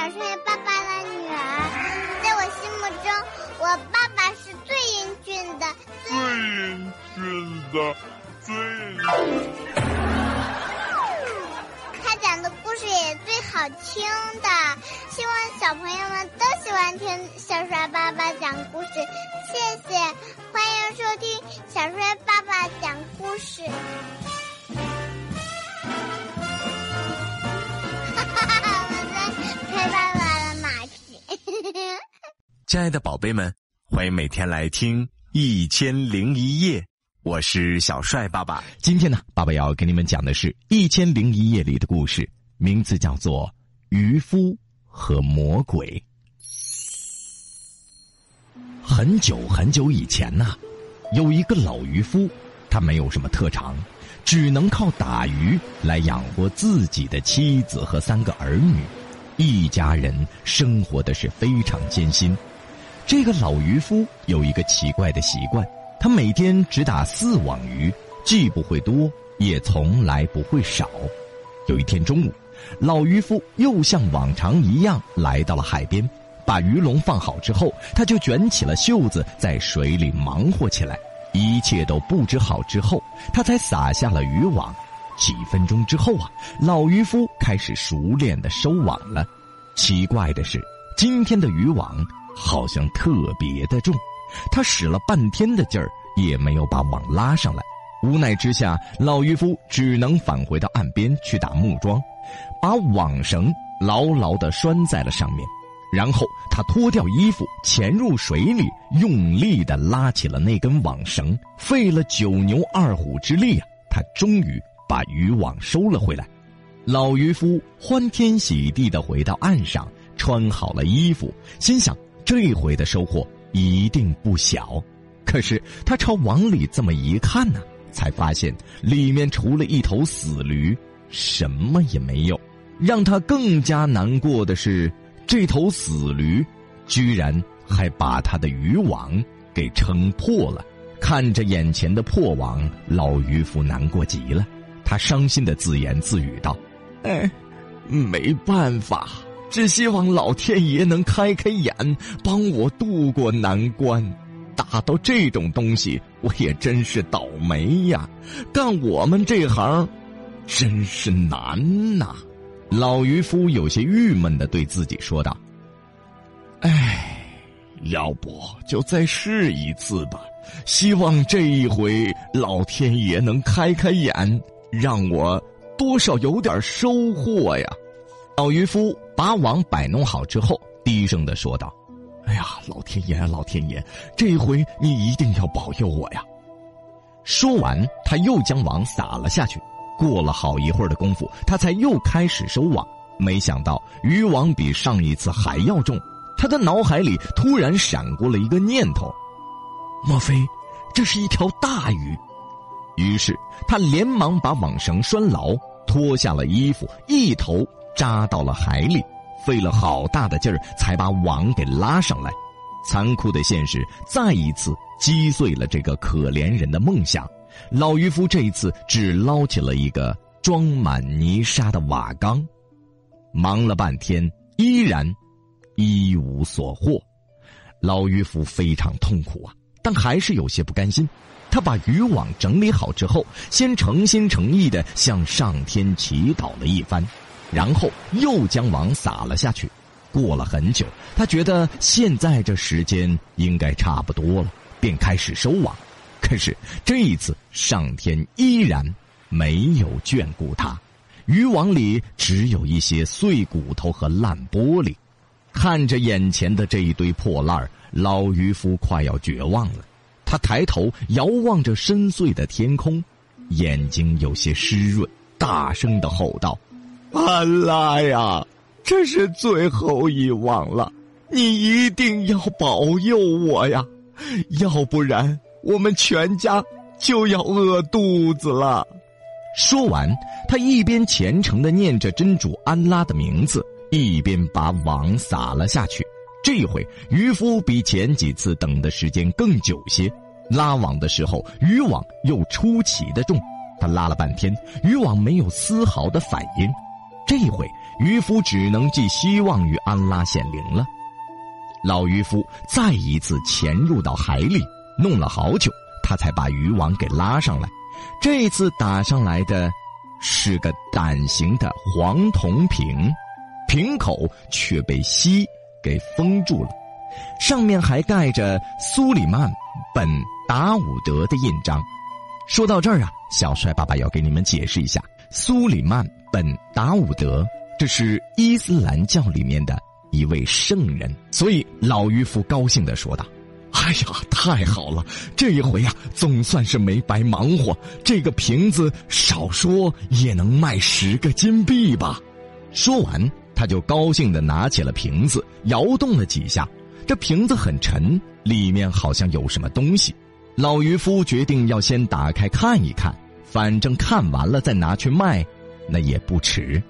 小帅爸爸的女儿，在我心目中，我爸爸是最英俊的，最英俊的，最英俊。他讲的故事也最好听的，希望小朋友们都喜欢听小帅爸爸讲故事。谢谢，欢迎收听小帅爸爸讲故事。亲爱的宝贝们，欢迎每天来听《一千零一夜》，我是小帅爸爸。今天呢，爸爸要给你们讲的是《一千零一夜》里的故事，名字叫做《渔夫和魔鬼》。很久很久以前呐，有一个老渔夫，他没有什么特长，只能靠打鱼来养活自己的妻子和三个儿女。一家人生活的是非常艰辛。这个老渔夫有一个奇怪的习惯，他每天只打四网鱼，既不会多，也从来不会少。有一天中午，老渔夫又像往常一样来到了海边，把鱼笼放好之后，他就卷起了袖子在水里忙活起来。一切都布置好之后，他才撒下了渔网。几分钟之后啊，老渔夫开始熟练的收网了。奇怪的是，今天的渔网好像特别的重，他使了半天的劲儿也没有把网拉上来。无奈之下，老渔夫只能返回到岸边去打木桩，把网绳牢牢的拴在了上面。然后他脱掉衣服，潜入水里，用力的拉起了那根网绳。费了九牛二虎之力啊，他终于。把渔网收了回来，老渔夫欢天喜地的回到岸上，穿好了衣服，心想这回的收获一定不小。可是他朝网里这么一看呢，才发现里面除了一头死驴，什么也没有。让他更加难过的是，这头死驴居然还把他的渔网给撑破了。看着眼前的破网，老渔夫难过极了。他伤心的自言自语道：“哎，没办法，只希望老天爷能开开眼，帮我渡过难关。打到这种东西，我也真是倒霉呀！干我们这行，真是难呐。”老渔夫有些郁闷的对自己说道：“哎，要不就再试一次吧，希望这一回老天爷能开开眼。”让我多少有点收获呀！老渔夫把网摆弄好之后，低声的说道：“哎呀，老天爷，老天爷，这回你一定要保佑我呀！”说完，他又将网撒了下去。过了好一会儿的功夫，他才又开始收网。没想到渔网比上一次还要重，他的脑海里突然闪过了一个念头：莫非这是一条大鱼？于是他连忙把网绳拴牢，脱下了衣服，一头扎到了海里，费了好大的劲儿才把网给拉上来。残酷的现实再一次击碎了这个可怜人的梦想。老渔夫这一次只捞起了一个装满泥沙的瓦缸，忙了半天依然一无所获。老渔夫非常痛苦啊，但还是有些不甘心。他把渔网整理好之后，先诚心诚意的向上天祈祷了一番，然后又将网撒了下去。过了很久，他觉得现在这时间应该差不多了，便开始收网。可是这一次，上天依然没有眷顾他，渔网里只有一些碎骨头和烂玻璃。看着眼前的这一堆破烂老渔夫快要绝望了。他抬头遥望着深邃的天空，眼睛有些湿润，大声的吼道：“安拉呀，这是最后一网了，你一定要保佑我呀，要不然我们全家就要饿肚子了。”说完，他一边虔诚的念着真主安拉的名字，一边把网撒了下去。这回渔夫比前几次等的时间更久些，拉网的时候渔网又出奇的重，他拉了半天，渔网没有丝毫的反应。这一回，渔夫只能寄希望于安拉显灵了。老渔夫再一次潜入到海里，弄了好久，他才把渔网给拉上来。这次打上来的，是个胆形的黄铜瓶，瓶口却被锡给封住了，上面还盖着苏里曼本达伍德的印章。说到这儿啊，小帅爸爸要给你们解释一下，苏里曼本达伍德，这是伊斯兰教里面的。一位圣人，所以老渔夫高兴的说道：“哎呀，太好了！这一回呀，总算是没白忙活。这个瓶子少说也能卖十个金币吧。”说完，他就高兴的拿起了瓶子，摇动了几下。这瓶子很沉，里面好像有什么东西。老渔夫决定要先打开看一看，反正看完了再拿去卖，那也不迟。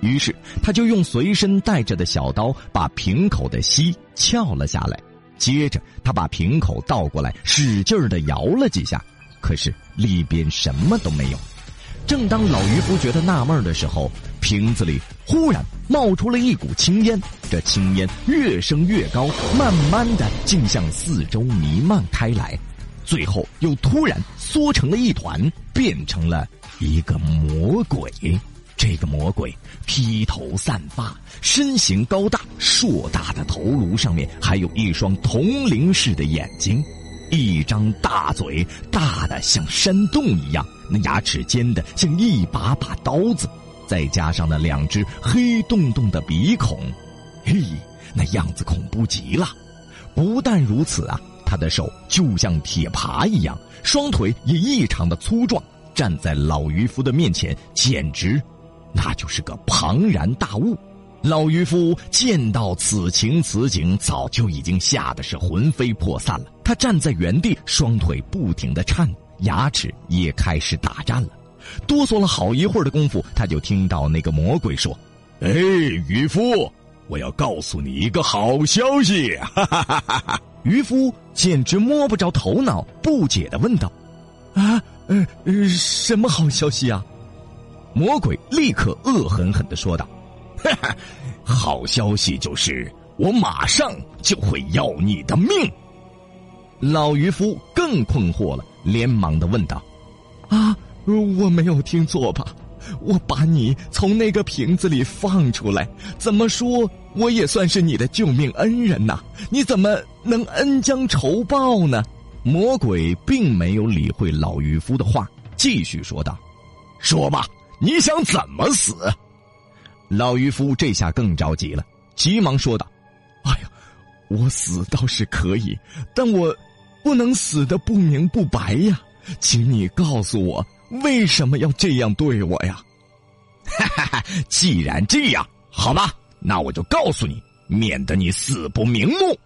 于是，他就用随身带着的小刀把瓶口的锡撬了下来。接着，他把瓶口倒过来，使劲的摇了几下，可是里边什么都没有。正当老渔夫觉得纳闷的时候，瓶子里忽然冒出了一股青烟。这青烟越升越高，慢慢的竟向四周弥漫开来，最后又突然缩成了一团，变成了一个魔鬼。这个魔鬼披头散发，身形高大，硕大的头颅上面还有一双铜铃似的眼睛，一张大嘴大的像山洞一样，那牙齿尖的像一把把刀子，再加上那两只黑洞洞的鼻孔，嘿，那样子恐怖极了。不但如此啊，他的手就像铁耙一样，双腿也异常的粗壮，站在老渔夫的面前，简直。那就是个庞然大物，老渔夫见到此情此景，早就已经吓得是魂飞魄散了。他站在原地，双腿不停的颤，牙齿也开始打颤了，哆嗦了好一会儿的功夫，他就听到那个魔鬼说：“哎，渔夫，我要告诉你一个好消息！”哈哈哈哈哈！渔夫简直摸不着头脑，不解的问道：“啊，呃，什么好消息啊？”魔鬼立刻恶狠狠的说道：“哈哈，好消息就是我马上就会要你的命。”老渔夫更困惑了，连忙的问道：“啊，我没有听错吧？我把你从那个瓶子里放出来，怎么说我也算是你的救命恩人呐？你怎么能恩将仇报呢？”魔鬼并没有理会老渔夫的话，继续说道：“说吧。”你想怎么死？老渔夫这下更着急了，急忙说道：“哎呀，我死倒是可以，但我不能死的不明不白呀！请你告诉我，为什么要这样对我呀？”哈哈哈！既然这样，好吧，那我就告诉你，免得你死不瞑目。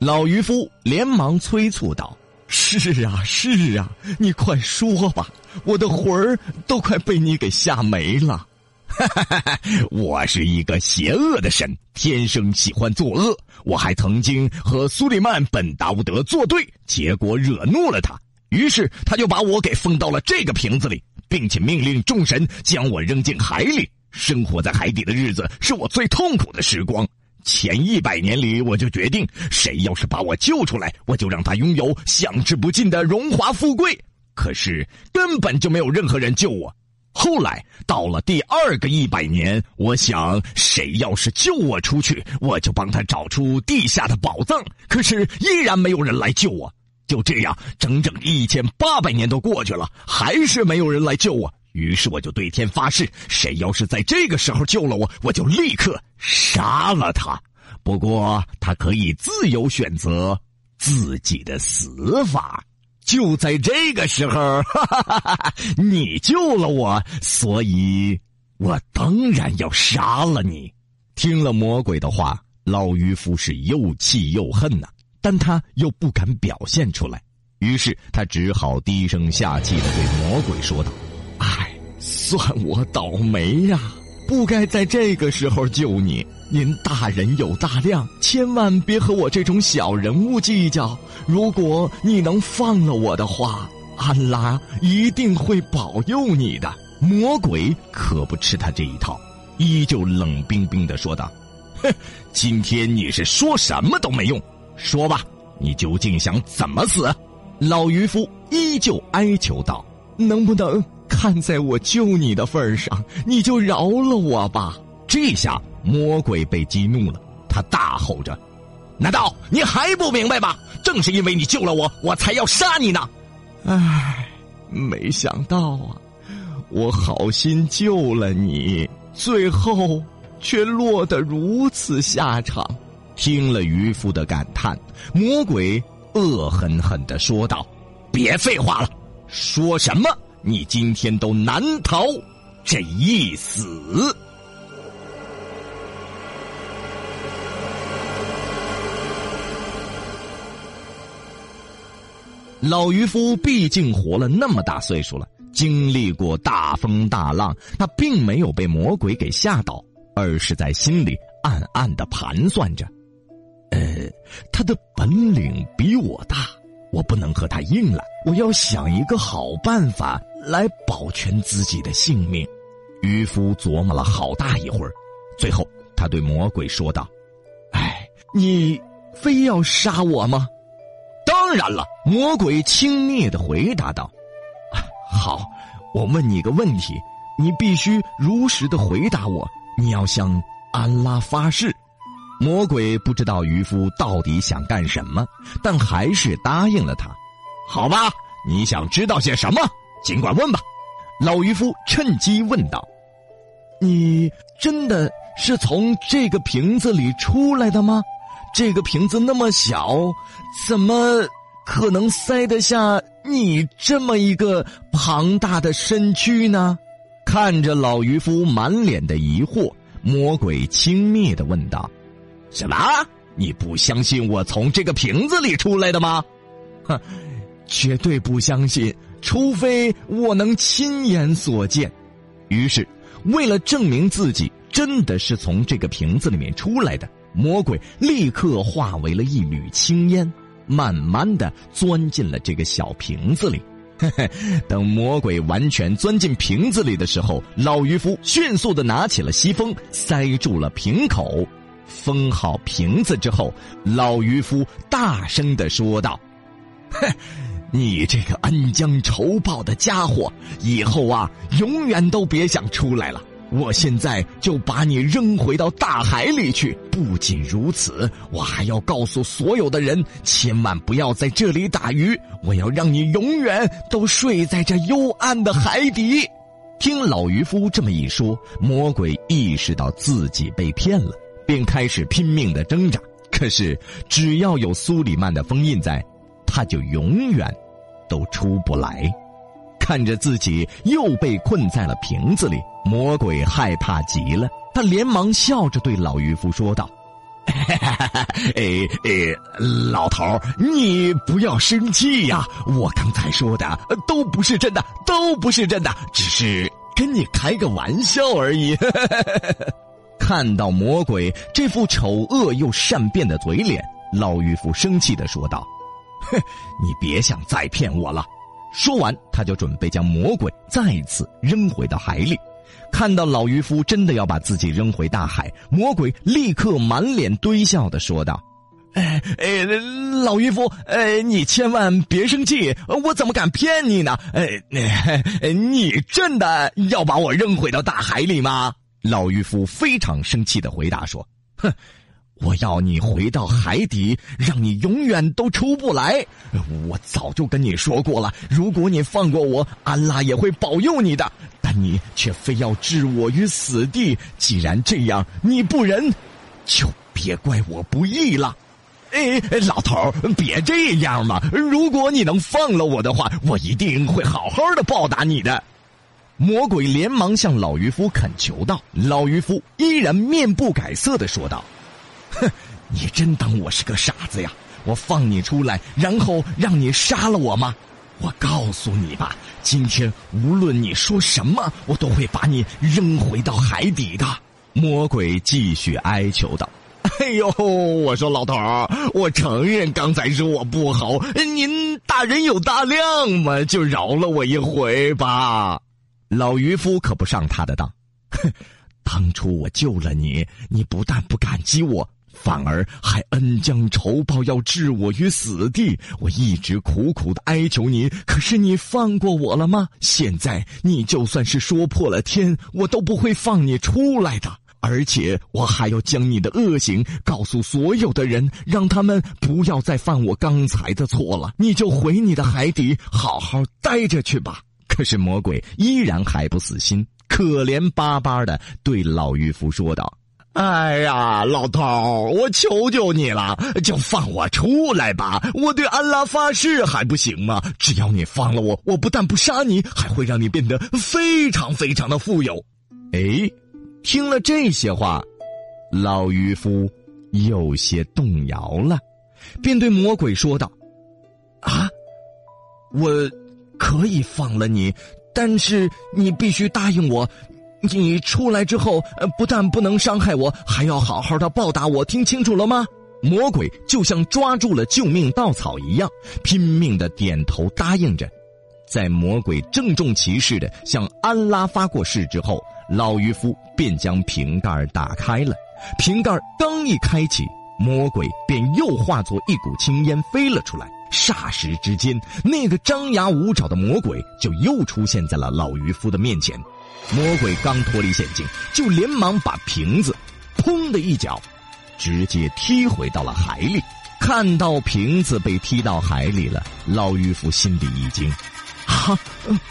老渔夫连忙催促道。是啊，是啊，你快说吧，我的魂儿都快被你给吓没了。哈哈哈哈我是一个邪恶的神，天生喜欢作恶。我还曾经和苏里曼本达乌德作对，结果惹怒了他，于是他就把我给封到了这个瓶子里，并且命令众神将我扔进海里。生活在海底的日子是我最痛苦的时光。前一百年里，我就决定，谁要是把我救出来，我就让他拥有享之不尽的荣华富贵。可是根本就没有任何人救我。后来到了第二个一百年，我想，谁要是救我出去，我就帮他找出地下的宝藏。可是依然没有人来救我。就这样，整整一千八百年都过去了，还是没有人来救我。于是我就对天发誓，谁要是在这个时候救了我，我就立刻杀了他。不过他可以自由选择自己的死法。就在这个时候，哈哈哈哈你救了我，所以我当然要杀了你。听了魔鬼的话，老渔夫是又气又恨呐，但他又不敢表现出来，于是他只好低声下气的对魔鬼说道。算我倒霉呀！不该在这个时候救你。您大人有大量，千万别和我这种小人物计较。如果你能放了我的话，安拉一定会保佑你的。魔鬼可不吃他这一套，依旧冷冰冰的说道：“哼，今天你是说什么都没用，说吧，你究竟想怎么死？”老渔夫依旧哀求道：“能不能看在我救你的份上，你就饶了我吧？”这下魔鬼被激怒了，他大吼着：“难道你还不明白吗？正是因为你救了我，我才要杀你呢！”唉，没想到啊，我好心救了你，最后却落得如此下场。听了渔夫的感叹，魔鬼恶狠狠的说道：“别废话了，说什么你今天都难逃这一死。”老渔夫毕竟活了那么大岁数了，经历过大风大浪，他并没有被魔鬼给吓倒，而是在心里暗暗的盘算着：呃，他的本领比我大，我不能和他硬了，我要想一个好办法来保全自己的性命。渔夫琢磨了好大一会儿，最后他对魔鬼说道：“哎，你非要杀我吗？”当然了，魔鬼轻蔑的回答道：“好，我问你个问题，你必须如实的回答我。你要向安拉发誓。”魔鬼不知道渔夫到底想干什么，但还是答应了他。好吧，你想知道些什么？尽管问吧。老渔夫趁机问道：“你真的是从这个瓶子里出来的吗？”这个瓶子那么小，怎么可能塞得下你这么一个庞大的身躯呢？看着老渔夫满脸的疑惑，魔鬼轻蔑的问道：“什么？你不相信我从这个瓶子里出来的吗？”“哼，绝对不相信，除非我能亲眼所见。”于是，为了证明自己真的是从这个瓶子里面出来的。魔鬼立刻化为了一缕青烟，慢慢的钻进了这个小瓶子里。嘿嘿，等魔鬼完全钻进瓶子里的时候，老渔夫迅速的拿起了西风，塞住了瓶口。封好瓶子之后，老渔夫大声的说道：“哼，你这个恩将仇报的家伙，以后啊，永远都别想出来了。”我现在就把你扔回到大海里去。不仅如此，我还要告诉所有的人，千万不要在这里打鱼。我要让你永远都睡在这幽暗的海底。听老渔夫这么一说，魔鬼意识到自己被骗了，便开始拼命的挣扎。可是，只要有苏里曼的封印在，他就永远都出不来。看着自己又被困在了瓶子里，魔鬼害怕极了。他连忙笑着对老渔夫说道：“ 哎哎，老头你不要生气呀！我刚才说的都不是真的，都不是真的，只是跟你开个玩笑而已。”看到魔鬼这副丑恶又善变的嘴脸，老渔夫生气的说道：“哼，你别想再骗我了。”说完，他就准备将魔鬼再次扔回到海里。看到老渔夫真的要把自己扔回大海，魔鬼立刻满脸堆笑的说道：“哎哎，老渔夫，哎，你千万别生气，我怎么敢骗你呢？哎，你真的要把我扔回到大海里吗？”老渔夫非常生气的回答说：“哼。”我要你回到海底，让你永远都出不来。我早就跟你说过了，如果你放过我，安拉也会保佑你的。但你却非要置我于死地。既然这样，你不仁，就别怪我不义了。哎，老头别这样嘛！如果你能放了我的话，我一定会好好的报答你的。魔鬼连忙向老渔夫恳求道。老渔夫依然面不改色的说道。哼，你真当我是个傻子呀？我放你出来，然后让你杀了我吗？我告诉你吧，今天无论你说什么，我都会把你扔回到海底的。魔鬼继续哀求道：“哎呦，我说老头儿，我承认刚才是我不好，您大人有大量嘛，就饶了我一回吧。”老渔夫可不上他的当，哼。当初我救了你，你不但不感激我。反而还恩将仇报，要置我于死地。我一直苦苦的哀求你，可是你放过我了吗？现在你就算是说破了天，我都不会放你出来的。而且我还要将你的恶行告诉所有的人，让他们不要再犯我刚才的错了。你就回你的海底，好好待着去吧。可是魔鬼依然还不死心，可怜巴巴的对老渔夫说道。哎呀，老头我求求你了，就放我出来吧！我对安拉发誓还不行吗？只要你放了我，我不但不杀你，还会让你变得非常非常的富有。哎，听了这些话，老渔夫有些动摇了，便对魔鬼说道：“啊，我可以放了你，但是你必须答应我。”你出来之后，不但不能伤害我，还要好好的报答我，听清楚了吗？魔鬼就像抓住了救命稻草一样，拼命的点头答应着。在魔鬼郑重其事的向安拉发过誓之后，老渔夫便将瓶盖打开了。瓶盖刚一开启，魔鬼便又化作一股青烟飞了出来。霎时之间，那个张牙舞爪的魔鬼就又出现在了老渔夫的面前。魔鬼刚脱离险境，就连忙把瓶子“砰”的一脚，直接踢回到了海里。看到瓶子被踢到海里了，老渔夫心里一惊：“啊，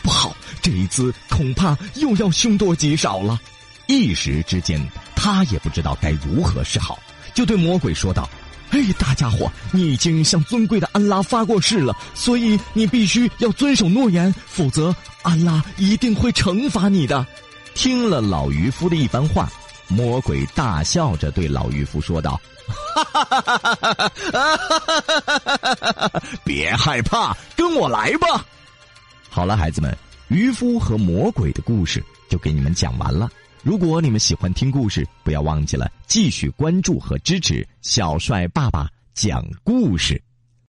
不好！这一次恐怕又要凶多吉少了。”一时之间，他也不知道该如何是好，就对魔鬼说道：“哎，大家伙，你已经向尊贵的安拉发过誓了，所以你必须要遵守诺言，否则……”安拉一定会惩罚你的。听了老渔夫的一番话，魔鬼大笑着对老渔夫说道：“别害怕，跟我来吧。”好了，孩子们，渔夫和魔鬼的故事就给你们讲完了。如果你们喜欢听故事，不要忘记了继续关注和支持小帅爸爸讲故事。